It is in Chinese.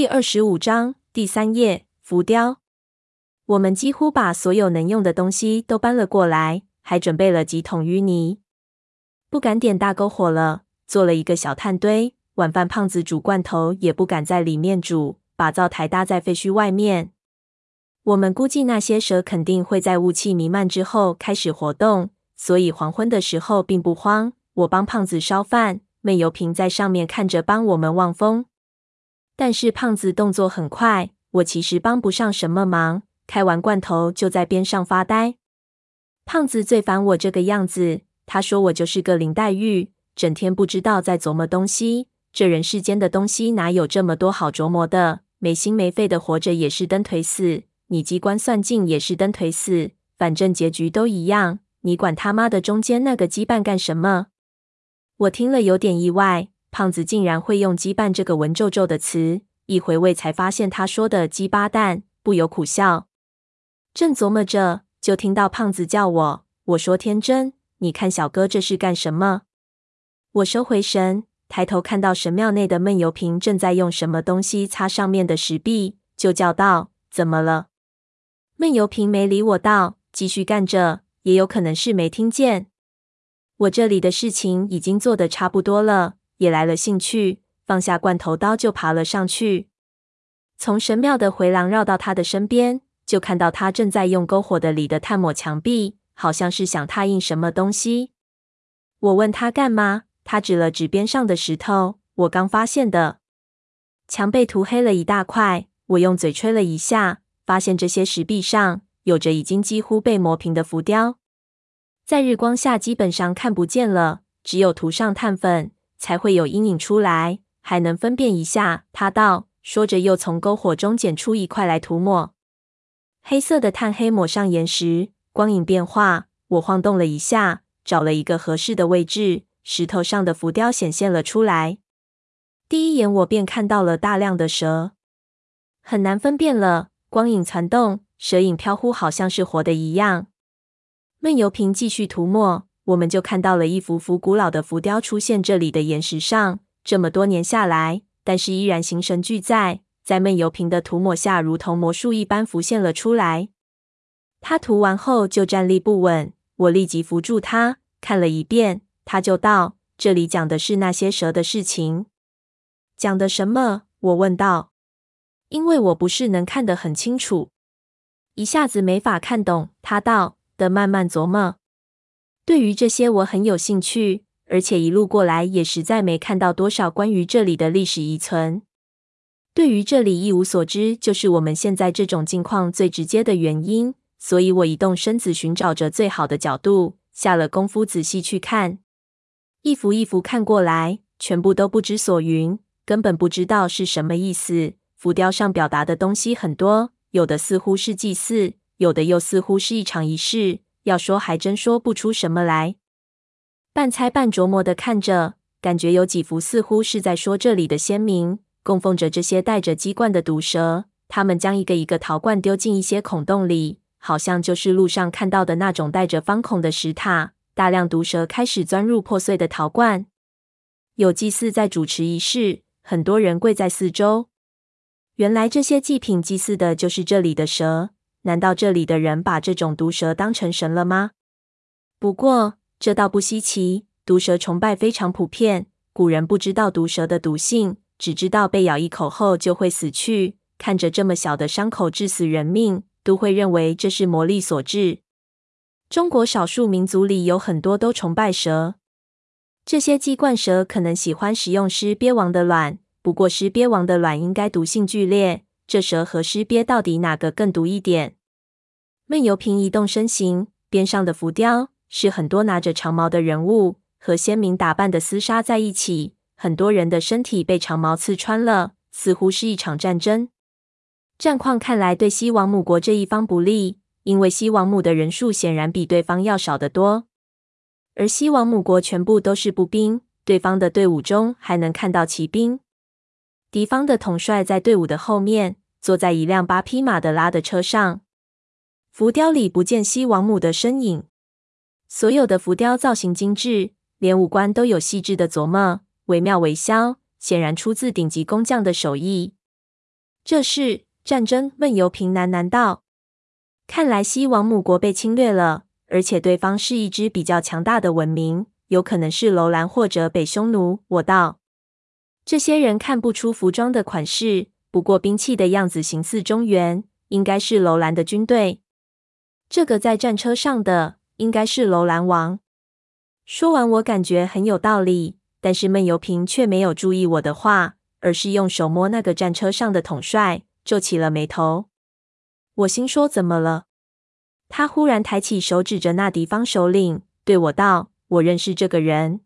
第二十五章第三页浮雕。我们几乎把所有能用的东西都搬了过来，还准备了几桶淤泥。不敢点大篝火了，做了一个小炭堆。晚饭胖子煮罐头也不敢在里面煮，把灶台搭在废墟外面。我们估计那些蛇肯定会在雾气弥漫之后开始活动，所以黄昏的时候并不慌。我帮胖子烧饭，闷油瓶在上面看着帮我们望风。但是胖子动作很快，我其实帮不上什么忙。开完罐头就在边上发呆。胖子最烦我这个样子，他说我就是个林黛玉，整天不知道在琢磨东西。这人世间的东西哪有这么多好琢磨的？没心没肺的活着也是蹬腿死，你机关算尽也是蹬腿死，反正结局都一样。你管他妈的中间那个羁绊干什么？我听了有点意外。胖子竟然会用“羁绊”这个文绉绉的词，一回味才发现他说的“鸡巴蛋”，不由苦笑。正琢磨着，就听到胖子叫我。我说：“天真，你看小哥这是干什么？”我收回神，抬头看到神庙内的闷油瓶正在用什么东西擦上面的石壁，就叫道：“怎么了？”闷油瓶没理我道，继续干着，也有可能是没听见。我这里的事情已经做得差不多了。也来了兴趣，放下罐头刀就爬了上去。从神庙的回廊绕到他的身边，就看到他正在用篝火的里的炭抹墙壁，好像是想拓印什么东西。我问他干嘛，他指了指边上的石头，我刚发现的。墙被涂黑了一大块，我用嘴吹了一下，发现这些石壁上有着已经几乎被磨平的浮雕，在日光下基本上看不见了，只有涂上炭粉。才会有阴影出来，还能分辨一下。他道，说着又从篝火中捡出一块来涂抹。黑色的炭黑抹上岩石，光影变化。我晃动了一下，找了一个合适的位置，石头上的浮雕显现了出来。第一眼我便看到了大量的蛇，很难分辨了。光影攒动，蛇影飘忽，好像是活的一样。闷油瓶继续涂抹。我们就看到了一幅幅古老的浮雕出现这里的岩石上，这么多年下来，但是依然形神俱在，在闷油瓶的涂抹下，如同魔术一般浮现了出来。他涂完后就站立不稳，我立即扶住他，看了一遍，他就道：“这里讲的是那些蛇的事情。”讲的什么？我问道，因为我不是能看得很清楚，一下子没法看懂。他道：“得慢慢琢磨。”对于这些我很有兴趣，而且一路过来也实在没看到多少关于这里的历史遗存。对于这里一无所知，就是我们现在这种境况最直接的原因。所以我移动身子，寻找着最好的角度，下了功夫仔细去看，一幅一幅看过来，全部都不知所云，根本不知道是什么意思。浮雕上表达的东西很多，有的似乎是祭祀，有的又似乎是一场仪式。要说还真说不出什么来，半猜半琢磨的看着，感觉有几幅似乎是在说这里的先民供奉着这些带着鸡冠的毒蛇，他们将一个一个陶罐丢进一些孔洞里，好像就是路上看到的那种带着方孔的石塔。大量毒蛇开始钻入破碎的陶罐，有祭祀在主持仪式，很多人跪在四周。原来这些祭品祭祀的就是这里的蛇。难道这里的人把这种毒蛇当成神了吗？不过这倒不稀奇，毒蛇崇拜非常普遍。古人不知道毒蛇的毒性，只知道被咬一口后就会死去。看着这么小的伤口致死人命，都会认为这是魔力所致。中国少数民族里有很多都崇拜蛇，这些鸡冠蛇可能喜欢食用狮鳖王的卵，不过狮鳖王的卵应该毒性剧烈。这蛇和狮鳖到底哪个更毒一点？闷油瓶移动身形，边上的浮雕是很多拿着长矛的人物，和先民打扮的厮杀在一起。很多人的身体被长矛刺穿了，似乎是一场战争。战况看来对西王母国这一方不利，因为西王母的人数显然比对方要少得多。而西王母国全部都是步兵，对方的队伍中还能看到骑兵。敌方的统帅在队伍的后面。坐在一辆八匹马的拉的车上，浮雕里不见西王母的身影。所有的浮雕造型精致，连五官都有细致的琢磨，惟妙惟肖，显然出自顶级工匠的手艺。这是战争？闷油瓶喃喃道。看来西王母国被侵略了，而且对方是一支比较强大的文明，有可能是楼兰或者北匈奴。我道。这些人看不出服装的款式，不过兵器的样子形似中原，应该是楼兰的军队。这个在战车上的，应该是楼兰王。说完，我感觉很有道理，但是闷油瓶却没有注意我的话，而是用手摸那个战车上的统帅，皱起了眉头。我心说：怎么了？他忽然抬起手指着那敌方首领，对我道：“我认识这个人。”